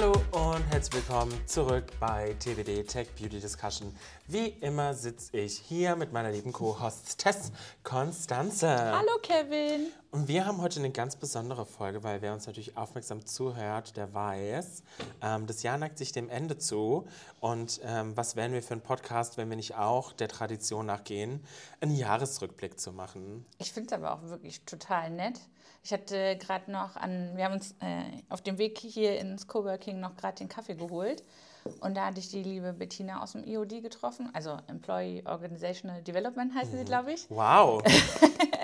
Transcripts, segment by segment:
Hallo und herzlich willkommen zurück bei TWD Tech Beauty Discussion. Wie immer sitze ich hier mit meiner lieben Co-Hostess Konstanze. Hallo Kevin. Und wir haben heute eine ganz besondere Folge, weil wer uns natürlich aufmerksam zuhört, der weiß, ähm, das Jahr neigt sich dem Ende zu. Und ähm, was wären wir für ein Podcast, wenn wir nicht auch der Tradition nachgehen, einen Jahresrückblick zu machen? Ich finde es aber auch wirklich total nett. Ich hatte gerade noch an, wir haben uns äh, auf dem Weg hier ins Coworking noch gerade den Kaffee geholt. Und da hatte ich die liebe Bettina aus dem EOD getroffen, also Employee Organizational Development heißt sie, glaube ich. Wow!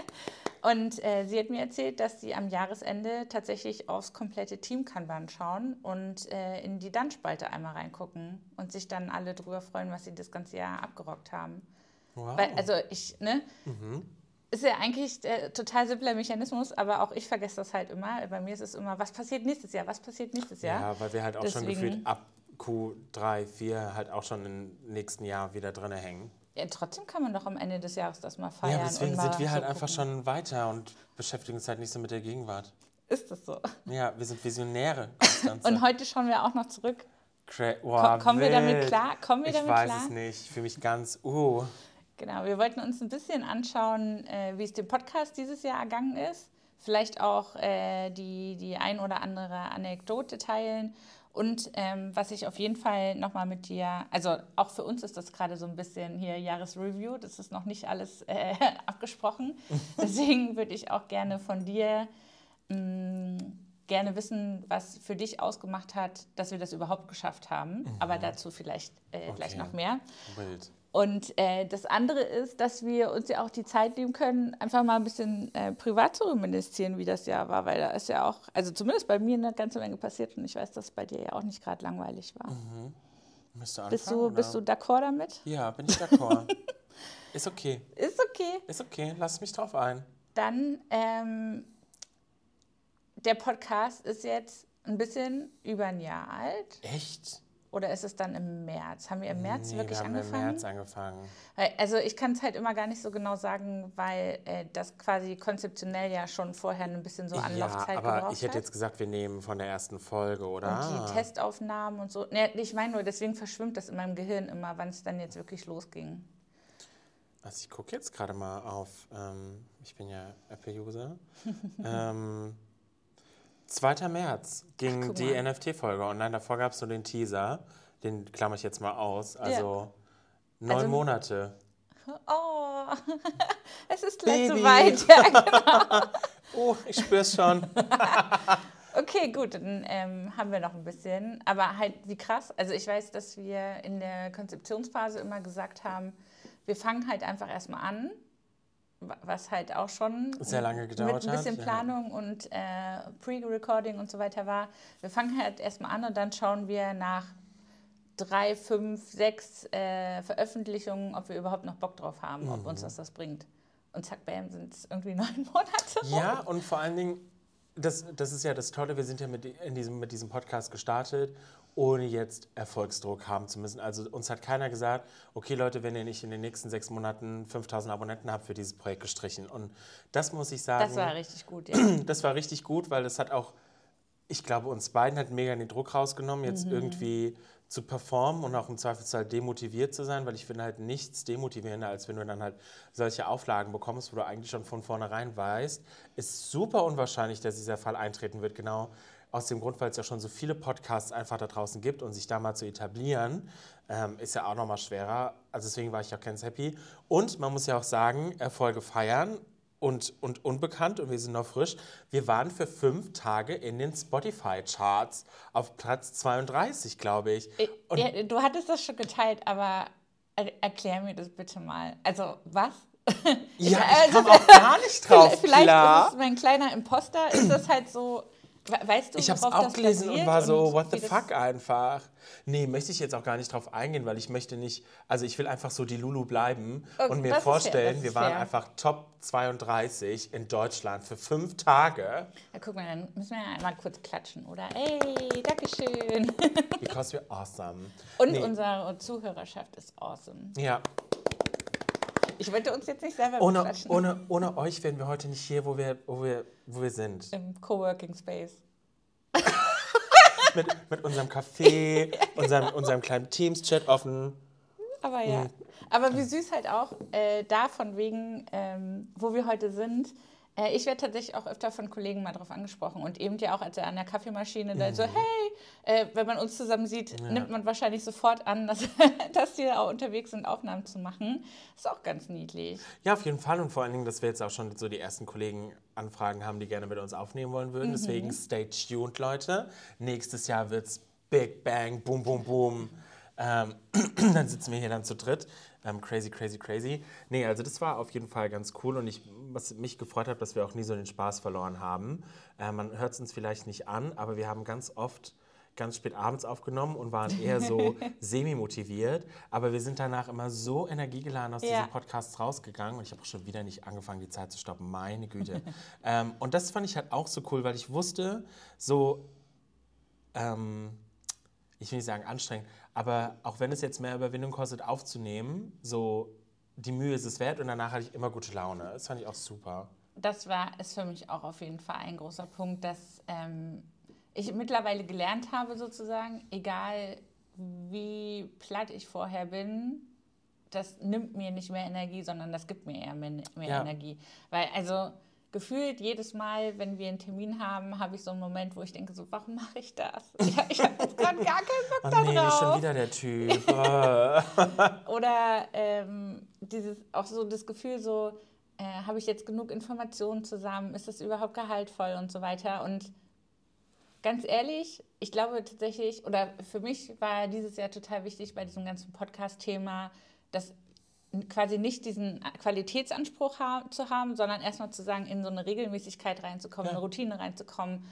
Und äh, sie hat mir erzählt, dass sie am Jahresende tatsächlich aufs komplette Team Kanban schauen und äh, in die Dann-Spalte einmal reingucken und sich dann alle drüber freuen, was sie das ganze Jahr abgerockt haben. wow. Weil, also ich, ne? Ist ja eigentlich der total simpler Mechanismus, aber auch ich vergesse das halt immer. Bei mir ist es immer, was passiert nächstes Jahr? Was passiert nächstes Jahr? Ja, weil wir halt auch schon Deswegen- gefühlt ab Q3, 4 halt auch schon im nächsten Jahr wieder drin hängen. Ja, trotzdem kann man doch am Ende des Jahres das mal feiern. Ja, deswegen sind wir halt so einfach gucken. schon weiter und beschäftigen uns halt nicht so mit der Gegenwart. Ist das so? Ja, wir sind Visionäre. Und heute schauen wir auch noch zurück. Cra wow, kommen wir damit wild. klar? Kommen wir ich damit weiß klar? es nicht. Ich fühle mich ganz, uh. Genau, wir wollten uns ein bisschen anschauen, äh, wie es dem Podcast dieses Jahr ergangen ist. Vielleicht auch äh, die, die ein oder andere Anekdote teilen. Und ähm, was ich auf jeden Fall nochmal mit dir, also auch für uns ist das gerade so ein bisschen hier Jahresreview, das ist noch nicht alles äh, abgesprochen. Deswegen würde ich auch gerne von dir mh, gerne wissen, was für dich ausgemacht hat, dass wir das überhaupt geschafft haben. Aber dazu vielleicht äh, gleich Mhm. Okay. noch mehr. Wild. Und äh, das andere ist, dass wir uns ja auch die Zeit nehmen können, einfach mal ein bisschen äh, privat zu reminiszieren, wie das Jahr war, weil da ist ja auch, also zumindest bei mir eine ganze Menge passiert und ich weiß, dass es bei dir ja auch nicht gerade langweilig war. Müsst du Bist du, anfangen, bist du d'accord damit? Ja, bin ich d'accord. Ist okay. Ist okay. Ist okay. Lass mich drauf ein. Dann, ähm, der Podcast ist jetzt ein bisschen über ein Jahr alt. Echt? Oder ist es dann im März? Haben wir im März nee, wirklich wir haben angefangen? im März angefangen. Also ich kann es halt immer gar nicht so genau sagen, weil äh, das quasi konzeptionell ja schon vorher ein bisschen so ja, Anlaufzeit aber gebraucht ich hätte jetzt gesagt, wir nehmen von der ersten Folge, oder? und die Testaufnahmen und so. Ne, ich meine nur, deswegen verschwimmt das in meinem Gehirn immer, wann es dann jetzt wirklich losging. Also ich gucke jetzt gerade mal auf, ähm, ich bin ja Apple-User. ähm, 2. März ging Ach, die. NFT-Folge online. Davor gab es nur den Teaser. Den klammer ich jetzt mal aus. Also neun Also- Monate. Oh, es ist gleich so weit. Ja, genau. Oh, ich spür's schon. Okay, gut, dann ähm, haben wir noch ein bisschen. Aber halt, wie krass. Also ich weiß, dass wir in der Konzeptionsphase immer gesagt haben, wir fangen halt einfach erstmal an, was halt auch schon Sehr lange gedauert mit ein bisschen hat, ja. Planung und äh, Pre-Recording und so weiter war. Wir fangen halt erstmal an und dann schauen wir nach drei, fünf, sechs äh, Veröffentlichungen, ob wir überhaupt noch Bock drauf haben, ob Mhm. uns das das bringt. Und zack, bam, sind es irgendwie neun Monate. Ja, und vor allen Dingen, das, das ist ja das Tolle, wir sind ja mit, in diesem, mit diesem Podcast gestartet, ohne jetzt Erfolgsdruck haben zu müssen. Also uns hat keiner gesagt, okay Leute, wenn ihr nicht in den nächsten sechs Monaten 5000 Abonnenten habt, für dieses Projekt gestrichen. Und das muss ich sagen, Das war richtig gut, ja. das war richtig gut, weil das hat auch, ich glaube, uns beiden hat mega den Druck rausgenommen, jetzt irgendwie zu performen und auch im Zweifelsfall demotiviert zu sein, weil ich finde halt nichts demotivierender, als wenn du dann halt solche Auflagen bekommst, wo du eigentlich schon von vornherein weißt, ist super unwahrscheinlich, dass dieser Fall eintreten wird, genau aus dem Grund, weil es ja schon so viele Podcasts einfach da draußen gibt und sich da mal zu etablieren, ähm, ist ja auch nochmal schwerer. Also deswegen war ich auch ganz happy. Und man muss ja auch sagen, Erfolge feiern und, und unbekannt und wir sind noch frisch. Wir waren für fünf Tage in den Spotify-Charts auf Platz 32, glaube ich. Und ja, du hattest das schon geteilt, aber er erklär mir das bitte mal. Also, was? ja, also ich kam auch gar nicht drauf Vielleicht klar. ist es mein kleiner Imposter, ist das halt so, weißt du, Ich habe es auch gelesen und war so, what wie the fuck einfach. Nee, möchte ich jetzt auch gar nicht drauf eingehen, weil ich möchte nicht, also ich will einfach so die Lulu bleiben Okay, und mir fair, vorstellen, wir waren fair. einfach Top 32 in Deutschland für fünf Tage. Ja, guck mal, dann müssen wir ja einmal kurz klatschen, oder? Ey, Dankeschön. Because we're awesome. Und Nee. unsere Zuhörerschaft ist awesome. Ja, Ich wollte uns jetzt nicht selber ohne, ohne, ohne euch wären wir heute nicht hier, wo wir, wo wir, wo wir sind. Im Coworking Space. mit, mit unserem Kaffee, unserem, unserem kleinen Teams-Chat offen. Aber ja. Mhm. Aber wie süß halt auch äh, da von wegen, ähm, wo wir heute sind. Äh, ich werde tatsächlich auch öfter von Kollegen mal drauf angesprochen und eben ja auch, als er an der Kaffeemaschine mhm. da so, hey, äh, wenn man uns zusammen sieht, ja. nimmt man wahrscheinlich sofort an, dass, dass die auch unterwegs sind, Aufnahmen zu machen. Ist auch ganz niedlich. Ja, auf jeden Fall und vor allen Dingen, dass wir jetzt auch schon so die ersten Kollegen Anfragen haben, die gerne mit uns aufnehmen wollen würden. Mhm. Deswegen stay tuned, Leute. Nächstes Jahr wird es Big Bang, Boom, Boom, Boom. Ähm, dann sitzen wir hier dann zu dritt. Ähm, crazy, crazy, crazy. Nee, also das war auf jeden Fall ganz cool und ich, was mich gefreut hat, dass wir auch nie so den Spaß verloren haben. Äh, man hört es uns vielleicht nicht an, aber wir haben ganz oft ganz spät abends aufgenommen und waren eher so semi-motiviert. Aber wir sind danach immer so energiegeladen aus ja. diesen Podcasts rausgegangen und ich habe auch schon wieder nicht angefangen, die Zeit zu stoppen. Meine Güte. ähm, und das fand ich halt auch so cool, weil ich wusste, so, ähm, ich will nicht sagen anstrengend, aber auch wenn es jetzt mehr Überwindung kostet, aufzunehmen, so die Mühe ist es wert und danach hatte ich immer gute Laune. Das fand ich auch super. Das war, ist für mich auch auf jeden Fall ein großer Punkt, dass ähm, ich mittlerweile gelernt habe, sozusagen, egal wie platt ich vorher bin, das nimmt mir nicht mehr Energie, sondern das gibt mir eher mehr, mehr ja. Energie. Weil, also gefühlt jedes Mal, wenn wir einen Termin haben, habe ich so einen Moment, wo ich denke, so, warum mache ich das? Ich, ich habe jetzt gerade gar keinen Bock oh, da nee, drauf. schon wieder der Typ. Oder ähm, dieses, auch so das Gefühl, so, äh, habe ich jetzt genug Informationen zusammen? Ist das überhaupt gehaltvoll und so weiter? Und ganz ehrlich, ich glaube tatsächlich, oder für mich war dieses Jahr total wichtig bei diesem ganzen Podcast-Thema, dass quasi nicht diesen Qualitätsanspruch ha zu haben, sondern erstmal zu sagen, in so eine Regelmäßigkeit reinzukommen, ja. eine Routine reinzukommen,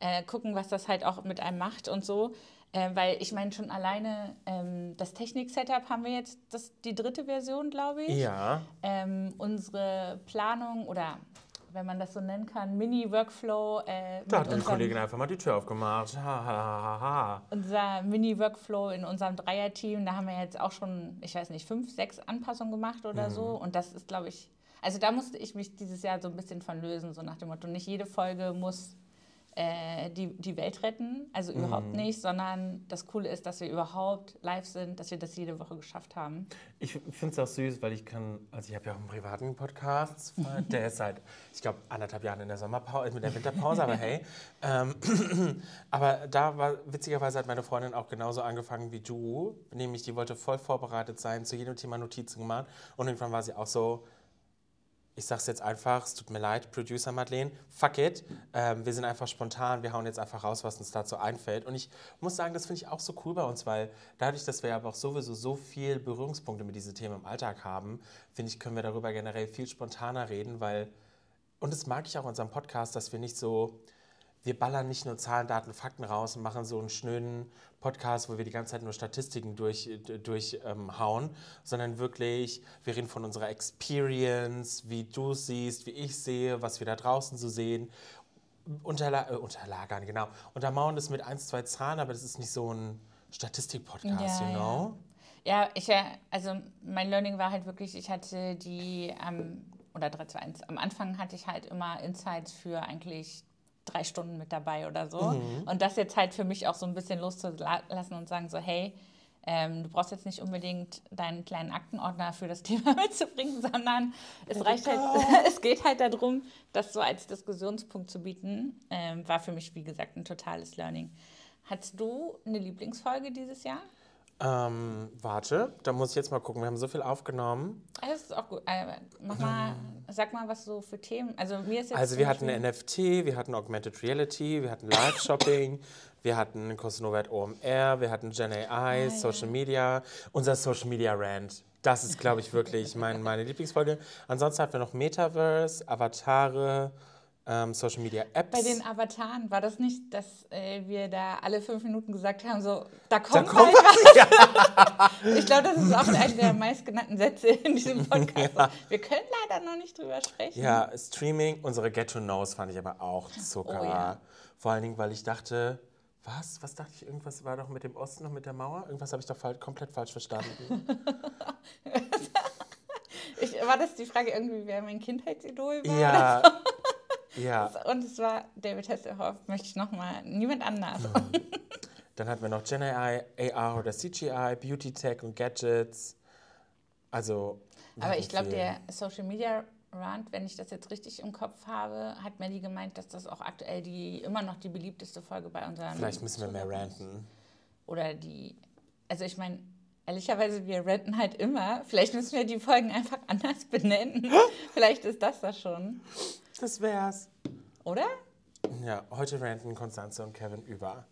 äh, gucken, was das halt auch mit einem macht und so. Äh, weil ich meine, schon alleine ähm, das Technik-Setup haben wir jetzt das, die dritte Version, glaube ich. Ja. Ähm, unsere Planung oder wenn man das so nennen kann, Mini-Workflow. Äh, da hat die Kollegin einfach mal die Tür aufgemacht. Ha, ha, ha. Unser Mini-Workflow in unserem Dreier-Team, da haben wir jetzt auch schon, ich weiß nicht, fünf, sechs Anpassungen gemacht oder mhm. so. Und das ist, glaube ich, also da musste ich mich dieses Jahr so ein bisschen von lösen, so nach dem Motto, nicht jede Folge muss äh, die, die Welt retten, also überhaupt mm. nicht, sondern das Coole ist, dass wir überhaupt live sind, dass wir das jede Woche geschafft haben. Ich finde es auch süß, weil ich kann, also ich habe ja auch einen privaten Podcast, der ist seit, ich glaube, anderthalb Jahren in der Sommerpause, mit der Winterpause, aber hey. Ähm, aber da war, witzigerweise hat meine Freundin auch genauso angefangen wie du, nämlich die wollte voll vorbereitet sein, zu jedem Thema Notizen gemacht und irgendwann war sie auch so, ich sage es jetzt einfach, es tut mir leid, Producer Madeleine, fuck it, ähm, wir sind einfach spontan, wir hauen jetzt einfach raus, was uns dazu einfällt. Und ich muss sagen, das finde ich auch so cool bei uns, weil dadurch, dass wir aber auch sowieso so viel Berührungspunkte mit diesen Themen im Alltag haben, finde ich, können wir darüber generell viel spontaner reden, weil, und das mag ich auch in unserem Podcast, dass wir nicht so, wir ballern nicht nur Zahlen, Daten, Fakten raus und machen so einen schnöden Podcast, wo wir die ganze Zeit nur Statistiken durchhauen, durch, ähm, sondern wirklich, wir reden von unserer Experience, wie du siehst, wie ich sehe, was wir da draußen so sehen. Unterla äh, unterlagern, genau. Untermauern das mit ein, zwei Zahlen, aber das ist nicht so ein Statistik-Podcast, ja, you know? Ja. ja, ich, äh, also mein Learning war halt wirklich, ich hatte die, ähm, oder 3, 2, 1, am Anfang hatte ich halt immer Insights für eigentlich drei Stunden mit dabei oder so. Mhm. Und das jetzt halt für mich auch so ein bisschen loszulassen und sagen so, hey, ähm, du brauchst jetzt nicht unbedingt deinen kleinen Aktenordner für das Thema mitzubringen, sondern es reicht halt, es geht halt darum, das so als Diskussionspunkt zu bieten. Ähm, war für mich, wie gesagt, ein totales Learning. Hattest du eine Lieblingsfolge dieses Jahr? Ähm, warte, da muss ich jetzt mal gucken. Wir haben so viel aufgenommen. Das ist auch gut. Äh, mach mal, sag mal, was so für Themen. Also mir ist jetzt Also wir hatten NFT, wir hatten Augmented Reality, wir hatten Live-Shopping, wir hatten Cosnovat OMR, wir hatten Gen AI, ah, Social ja. Media, unser Social Media Rant. Das ist, glaube ich, wirklich mein, meine Lieblingsfolge. Ansonsten hatten wir noch Metaverse, Avatare, ähm, Social Media Apps. Bei den Avataren war das nicht, dass äh, wir da alle fünf Minuten gesagt haben, so, da kommt, da kommt was. Ja. ich glaube, das ist auch einer der meistgenannten Sätze in diesem Podcast. Ja. Wir können leider noch nicht drüber sprechen. Ja, Streaming, unsere Get to Knows fand ich aber auch Zucker. Oh, ja. Vor allen Dingen, weil ich dachte, was? Was dachte ich? Irgendwas war doch mit dem Osten und mit der Mauer? Irgendwas habe ich doch komplett falsch verstanden. ich, war das die Frage irgendwie, wer mein Kindheitsidol war? Ja. Ja. Und es war David Hasselhoff, möchte ich nochmal, niemand anders. Dann hatten wir noch Gen AI, AR oder CGI, Beauty Tech und Gadgets. Also. Aber ich glaube, der Social Media Rant, wenn ich das jetzt richtig im Kopf habe, hat Melly gemeint, dass das auch aktuell die immer noch die beliebteste Folge bei unseren. Vielleicht müssen wir mehr ranten. Oder die. Also ich meine, ehrlicherweise, wir ranten halt immer. Vielleicht müssen wir die Folgen einfach anders benennen. Vielleicht ist das das schon. Das wär's. Oder? Ja, heute ranten Konstanze und Kevin über.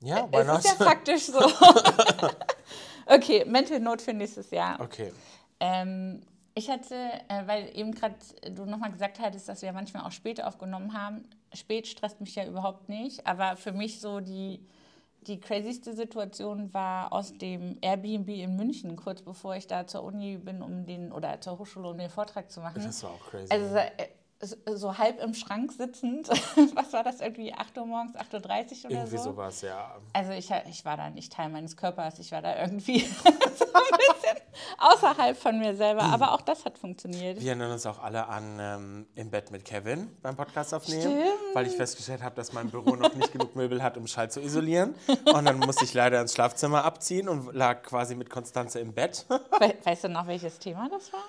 Ja, why Es not? ist ja faktisch so. okay, Mental Note für nächstes Jahr. okay. Ähm, ich hatte, äh, weil eben gerade du nochmal gesagt hattest, dass wir manchmal auch spät aufgenommen haben. Spät stresst mich ja überhaupt nicht, aber für mich so die, die crazyste Situation war aus dem Airbnb in München, kurz bevor ich da zur Uni bin, um den, oder zur Hochschule, um den Vortrag zu machen. Das war auch crazy. Also äh, so- halb im Schrank sitzend, was war das irgendwie, 8 Uhr morgens, 8.30 Uhr oder Irgendwie so? sowas, ja. Also ich, ich war da nicht Teil meines Körpers, ich war da irgendwie so ein bisschen außerhalb von mir selber, aber auch das hat funktioniert. Wir erinnern uns auch alle an ähm, im Bett mit Kevin beim Podcast aufnehmen, Stimmt. weil ich festgestellt habe, dass mein Büro noch nicht genug Möbel hat, um Schall zu isolieren. Und dann musste ich leider ins Schlafzimmer abziehen und lag quasi mit Konstanze im Bett. We weißt du noch, welches Thema das war?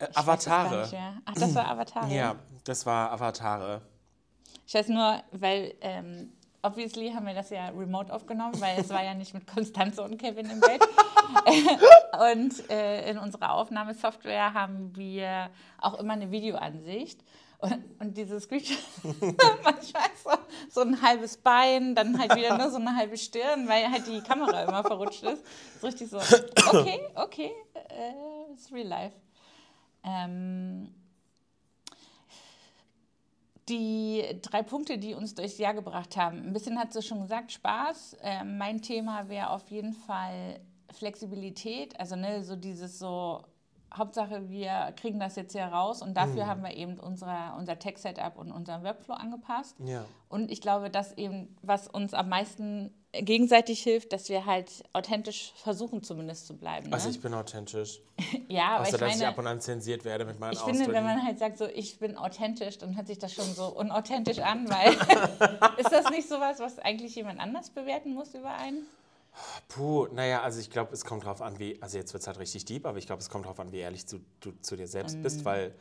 Äh, Avatare. mehr. Ach, das war Avatare. Ja, das war Avatare. Ich weiß nur, weil ähm, obviously haben wir das ja remote aufgenommen, weil es war ja nicht mit Konstanze und Kevin im Bett. und äh, in unserer Aufnahmesoftware haben wir auch immer eine Videoansicht. Und, und diese Screenshot, manchmal so, so ein halbes Bein, dann halt wieder nur so eine halbe Stirn, weil halt die Kamera immer verrutscht ist. So richtig so, okay, okay, äh, it's real life. Ähm, die drei Punkte, die uns durchs Jahr gebracht haben. Ein bisschen hat sie schon gesagt, Spaß. Ähm, mein Thema wäre auf jeden Fall Flexibilität. Also ne, so dieses so, Hauptsache wir kriegen das jetzt hier raus und dafür haben wir eben unsere, unser Tech-Setup und unseren Workflow angepasst. Ja. Und ich glaube, dass eben, was uns am meisten gegenseitig hilft, dass wir halt authentisch versuchen zumindest zu bleiben. Ne? Also ich bin authentisch. ja, aber Außer, ich dass ich meine, ab und an zensiert werde mit meinen ich Ausdrücken. finde, wenn man halt sagt, so ich bin authentisch, dann hört sich das schon so unauthentisch an, weil ist das nicht sowas, was eigentlich jemand anders bewerten muss über einen? Puh, naja, also ich glaube, es kommt drauf an, wie, also jetzt wird es halt richtig deep, aber ich glaube, es kommt drauf an, wie ehrlich du, du zu dir selbst Mhm. bist, weil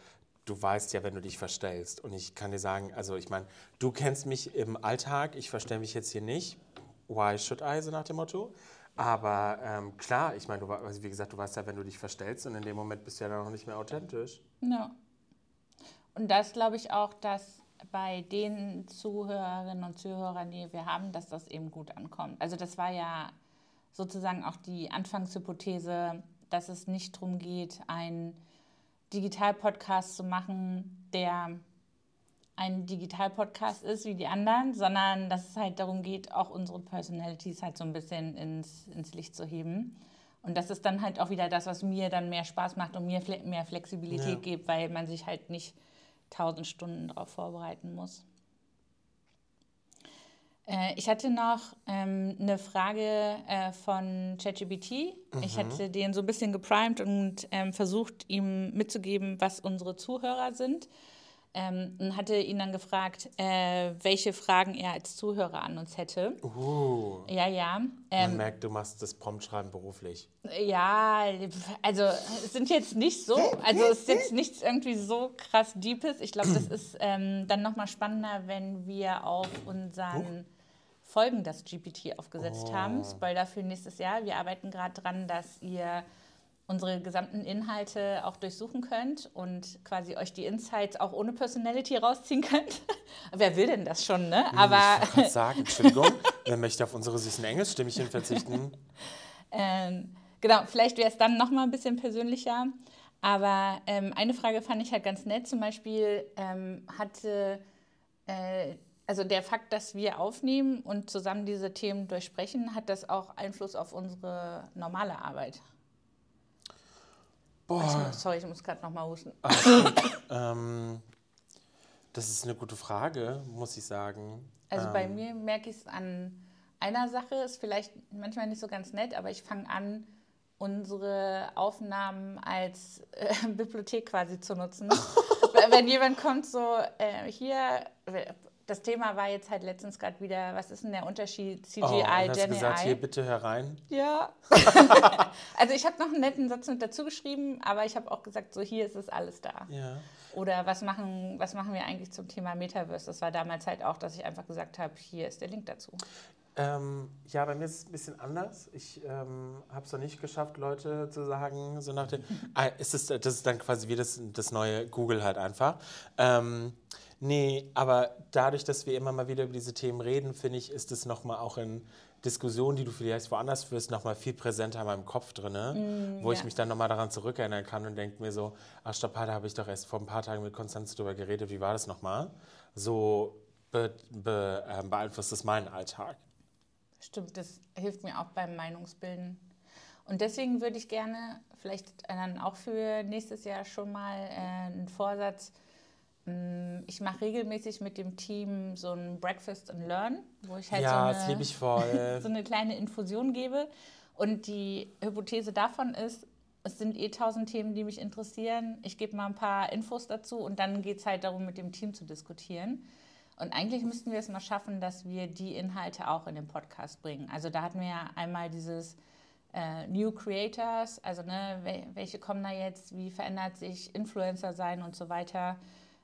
du weißt ja, wenn du dich verstellst. Und ich kann dir sagen, also ich meine, du kennst mich im Alltag, ich verstelle mich jetzt hier nicht. Why should I, so nach dem Motto. Aber ähm, klar, ich meine, also wie gesagt, du weißt ja, wenn du dich verstellst und in dem Moment bist du ja dann noch nicht mehr authentisch. Ja. Und das glaube ich auch, dass bei den Zuhörerinnen und Zuhörern, die wir haben, dass das eben gut ankommt. Also das war ja sozusagen auch die Anfangshypothese, dass es nicht darum geht, einen Digital-Podcast zu machen, der ein Digital-Podcast ist wie die anderen, sondern dass es halt darum geht, auch unsere Personalities halt so ein bisschen ins, ins Licht zu heben. Und das ist dann halt auch wieder das, was mir dann mehr Spaß macht und mir mehr Flexibilität Ja. gibt, weil man sich halt nicht tausend Stunden darauf vorbereiten muss. Äh, ich hatte noch ähm, eine Frage äh, von ChatGPT. Ich hatte den so ein bisschen geprimed und ähm, versucht, ihm mitzugeben, was unsere Zuhörer sind. Ähm, und hatte ihn dann gefragt, äh, welche Fragen er als Zuhörer an uns hätte. Uh, Ja, ja. man Ähm, merkt, du machst das Promptschreiben beruflich. ja, also es sind jetzt nicht so, also es ist jetzt nichts irgendwie so krass Deepes. Ich glaube, das ist ähm, dann nochmal spannender, wenn wir auf unseren Folgen das GPT aufgesetzt haben. Spoiler für nächstes Jahr. Wir arbeiten gerade dran, dass ihr unsere gesamten Inhalte auch durchsuchen könnt und quasi euch die Insights auch ohne Personality rausziehen könnt. Wer will denn das schon, ne? Aber ich gerade sagen, Entschuldigung, wer möchte auf unsere süßen Englischstimmchen verzichten? Ähm, genau, vielleicht wäre es dann noch mal ein bisschen persönlicher. Aber ähm, eine Frage fand ich halt ganz nett. Zum Beispiel ähm, hatte, äh, also der Fakt, dass wir aufnehmen und zusammen diese Themen durchsprechen, hat das auch Einfluss auf unsere normale Arbeit? Boah. muss, sorry, ich muss gerade noch mal husten. Ähm, das ist eine gute Frage, muss ich sagen. Also ähm, bei mir merke ich es an einer Sache, ist vielleicht manchmal nicht so ganz nett, aber ich fange an, unsere Aufnahmen als äh, Bibliothek quasi zu nutzen. wenn jemand kommt, so äh, hier, das Thema war jetzt halt letztens gerade wieder, was ist denn der Unterschied CGI, oh, und hast gesagt, hier bitte herein. Ja. also ich habe noch einen netten Satz mit dazu geschrieben, aber ich habe auch gesagt, so hier ist es alles da. Ja. Oder was machen, was machen wir eigentlich zum Thema Metaverse? Das war damals halt auch, dass ich einfach gesagt habe, hier ist der Link dazu. Ähm, ja, bei mir ist es ein bisschen anders. Ich ähm, habe es noch nicht geschafft, Leute zu sagen, so nach dem. ah, ist das, das ist dann quasi wie das, das neue Google halt einfach. Ähm, Nee, aber dadurch, dass wir immer mal wieder über diese Themen reden, finde ich, ist es nochmal auch in Diskussionen, die du vielleicht woanders führst, nochmal viel präsenter in meinem Kopf drin, mm, wo ja. ich mich dann nochmal daran zurückerinnern kann und denke mir so, ach stopp, da habe ich doch erst vor ein paar Tagen mit Konstanz drüber geredet, wie war das nochmal? So be, be, äh, beeinflusst es meinen Alltag. Stimmt, das hilft mir auch beim Meinungsbilden. Und deswegen würde ich gerne vielleicht dann auch für nächstes Jahr schon mal äh, einen Vorsatz ich mache regelmäßig mit dem Team so ein Breakfast and Learn, wo ich halt ja, so, eine, so eine kleine Infusion gebe. Und die Hypothese davon ist, es sind eh tausend Themen, die mich interessieren. Ich gebe mal ein paar Infos dazu und dann geht es halt darum, mit dem Team zu diskutieren. Und eigentlich müssten wir es mal schaffen, dass wir die Inhalte auch in den Podcast bringen. Also da hatten wir ja einmal dieses äh, New Creators, also ne, welche kommen da jetzt, wie verändert sich Influencer sein und so weiter.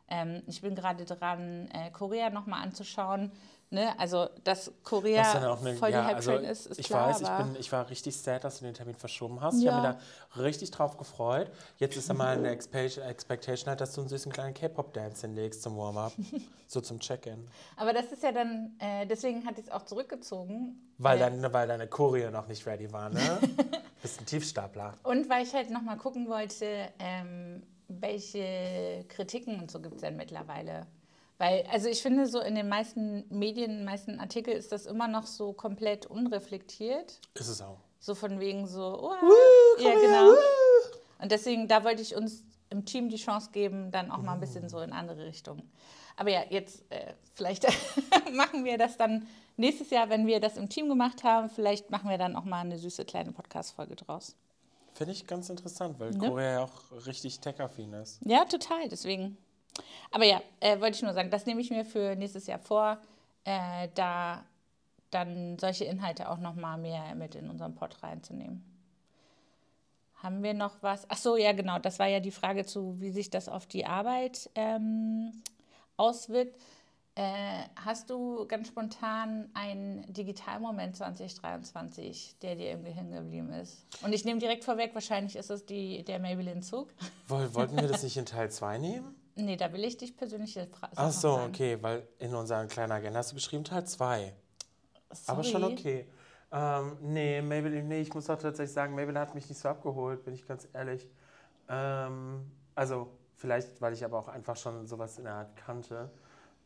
Ähm, ich bin gerade dran, äh, Korea nochmal anzuschauen. Ne? Also, dass Korea eine, voll die ja, also ist, ist ich klar. Weiß, ich, bin, ich war richtig sad, dass du den Termin verschoben hast. Ja. Ich habe mich da richtig drauf gefreut. Jetzt ist einmal eine Expectation halt, dass du einen süßen kleinen K-Pop-Dance hinlegst zum Warm-up. so zum Check-In. Aber das ist ja dann, äh, deswegen hatte ich es auch zurückgezogen. Weil, äh, dein, weil deine Choreo noch nicht ready war, ne? Bist ein Tiefstapler. Und weil ich halt nochmal gucken wollte, ähm, welche Kritiken und so gibt es denn mittlerweile? Weil, also ich finde, so in den meisten Medien, in den meisten Artikeln ist das immer noch so komplett unreflektiert. Ist es auch. So von wegen so, oh, Woo, ja, genau. Her, und deswegen, da wollte ich uns im Team die Chance geben, dann auch mal ein bisschen so in andere Richtungen. Aber ja, jetzt äh, vielleicht machen wir das dann nächstes Jahr, wenn wir das im Team gemacht haben. Vielleicht machen wir dann auch mal eine süße kleine Podcast-Folge draus. Finde ich ganz interessant, weil ne? Korea ja auch richtig tech-affin ist. Ja, total, deswegen. Aber ja, äh, wollte ich nur sagen, das nehme ich mir für nächstes Jahr vor, äh, da dann solche Inhalte auch noch mal mehr mit in unseren Pod reinzunehmen. Haben wir noch was? Ach so, ja, genau. Das war ja die Frage zu, wie sich das auf die Arbeit ähm, auswirkt. Äh, hast du ganz spontan einen Digitalmoment 2023, der dir irgendwie hängen geblieben ist? Und ich nehme direkt vorweg, wahrscheinlich ist es die, der Maybelline-Zug. Wollten wir das nicht in Teil 2 nehmen? Nee, da will ich dich persönlich fragen. Ach so, okay, weil in unserer kleinen Agenda hast du geschrieben Teil 2. Aber schon okay. Ähm, nee, Maybelline, nee, ich muss auch tatsächlich sagen, Maybelline hat mich nicht so abgeholt, bin ich ganz ehrlich. Ähm, also, vielleicht, weil ich aber auch einfach schon sowas in der Art kannte.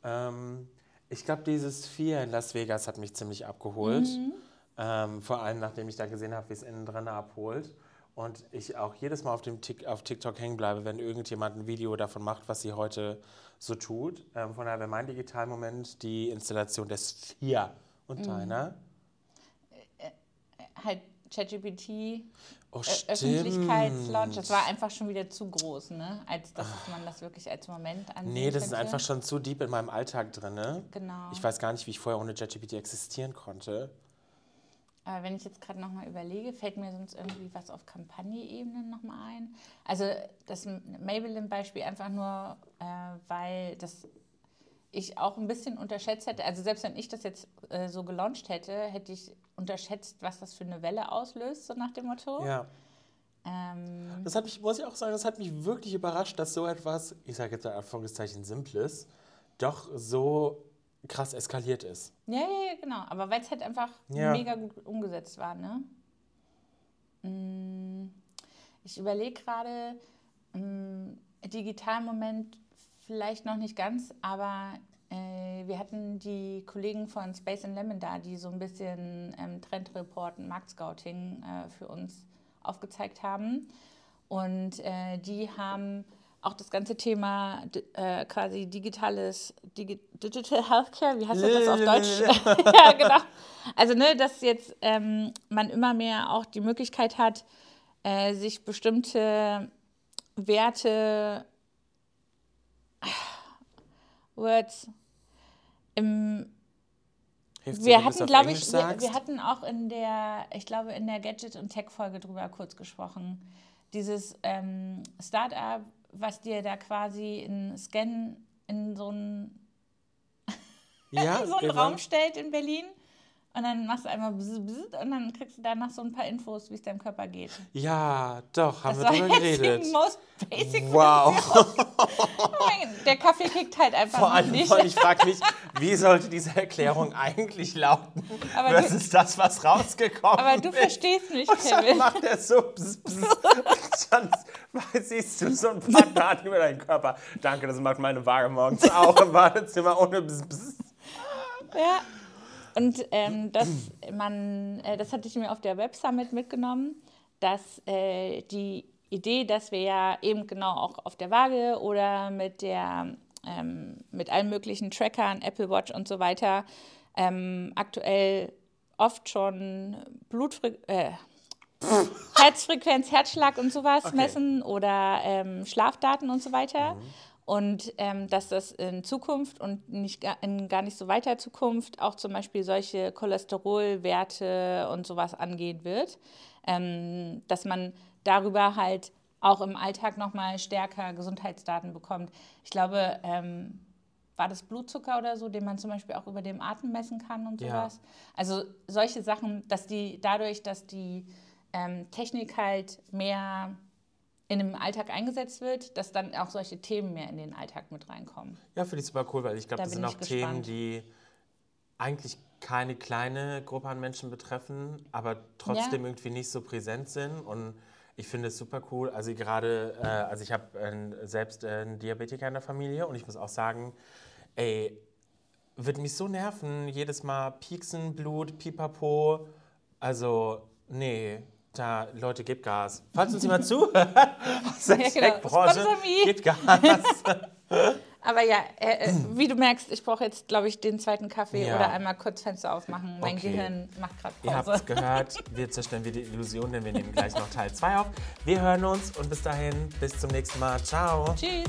Ähm, ich glaube, dieses Vier in Las Vegas hat mich ziemlich abgeholt. Mhm. Ähm, vor allem, nachdem ich da gesehen habe, wie es innen drin abholt. Und ich auch jedes Mal auf, dem Tick, auf TikTok hängen bleibe, wenn irgendjemand ein Video davon macht, was sie heute so tut. Ähm, von daher wäre mein Digitalmoment die Installation des Vier und mhm. deiner. Äh, äh, halt ChatGPT oh, Öffentlichkeitslaunch, das war einfach schon wieder zu groß, ne? als dass man das wirklich als Moment ansieht. Nee, das könnte. ist einfach schon zu deep in meinem Alltag drin. Ne? Genau. Ich weiß gar nicht, wie ich vorher ohne ChatGPT existieren konnte. Aber wenn ich jetzt gerade nochmal überlege, fällt mir sonst irgendwie was auf Kampagne-Ebene nochmal ein. Also das Maybelline-Beispiel einfach nur, äh, weil das ich auch ein bisschen unterschätzt hätte, also selbst wenn ich das jetzt äh, so gelauncht hätte, hätte ich unterschätzt, was das für eine Welle auslöst, so nach dem Motto. Ja. Ähm, das hat mich, muss ich auch sagen, das hat mich wirklich überrascht, dass so etwas, ich sage jetzt in Anführungszeichen Simples, doch so krass eskaliert ist. Ja, ja, ja genau. Aber weil es halt einfach ja. mega gut umgesetzt war, ne? Mm, ich überlege gerade, mm, Digitalmoment vielleicht noch nicht ganz, aber wir hatten die Kollegen von Space and Lemon da, die so ein bisschen ähm, Trendreport und Marktscouting äh, für uns aufgezeigt haben. Und äh, die haben auch das ganze Thema äh, quasi digitales Digi Digital Healthcare, wie heißt das auf Deutsch? ja, genau. Also, ne, dass jetzt ähm, man immer mehr auch die Möglichkeit hat, äh, sich bestimmte Werte Words. Im, Hilft wir hatten, glaube ich, wir, wir hatten auch in der, ich glaube, in der Gadget- und Tech-Folge drüber kurz gesprochen. Dieses ähm, Startup, was dir da quasi in Scan in so einen, ja, so einen Raum stellt in Berlin. Und dann machst du einmal bzz, bzz, und dann kriegst du danach so ein paar Infos, wie es deinem Körper geht. Ja, doch, haben Das wir drüber geredet. die most basic Wow. Der Kaffee kickt halt einfach Vor allem, nicht. ich frage mich, wie sollte diese Erklärung eigentlich lauten? Aber Was du- ist das, was rausgekommen Aber du ist? verstehst mich, Und dann Kevin. macht er so bzz, bzz. Dann siehst du so ein paar Daten über deinen Körper. Danke, das macht meine Waage morgens auch im Badezimmer ohne bzz, bzz. Ja. Und ähm, das, man, äh, das hatte ich mir auf der Web Summit mitgenommen, dass äh, die Idee, dass wir ja eben genau auch auf der Waage oder mit der ähm, mit allen möglichen Trackern, Apple Watch und so weiter, ähm, aktuell oft schon Blutfre äh, Herzfrequenz, Herzschlag und sowas Okay. messen oder ähm, Schlafdaten und so weiter. Mhm. Und ähm, dass das in Zukunft und nicht in gar nicht so weiter Zukunft auch zum Beispiel solche Cholesterolwerte und sowas angehen wird, ähm, dass man darüber halt auch im Alltag nochmal stärker Gesundheitsdaten bekommt. Ich glaube, ähm, war das Blutzucker oder so, den man zum Beispiel auch über dem Atem messen kann und Ja. sowas. Also solche Sachen, dass die dadurch, dass die ähm, Technik halt mehr in dem Alltag eingesetzt wird, dass dann auch solche Themen mehr in den Alltag mit reinkommen. Ja, finde ich super cool, weil ich glaube, Da das sind auch Themen, gespannt. die eigentlich keine kleine Gruppe an Menschen betreffen, aber trotzdem Ja. irgendwie nicht so präsent sind. Und ich finde es super cool. Also gerade, äh, also ich habe äh, selbst äh, einen Diabetiker in der Familie und ich muss auch sagen, ey, wird mich so nerven, jedes Mal pieksen, Blut, pipapo. Also, nee, da, Leute, gebt Gas. Falls uns jemand zuhört, aus der Ja, genau. Gebt Gas. Aber ja, äh, äh, wie du merkst, ich brauche jetzt, glaube ich, den zweiten Kaffee Ja. oder einmal kurz Fenster aufmachen. Mein Okay. Gehirn macht gerade Ihr habt Pause. es gehört, wir zerstören wieder die Illusion, denn wir nehmen gleich noch Teil 2 auf. Wir hören uns und bis dahin, bis zum nächsten Mal. Ciao. Tschüss.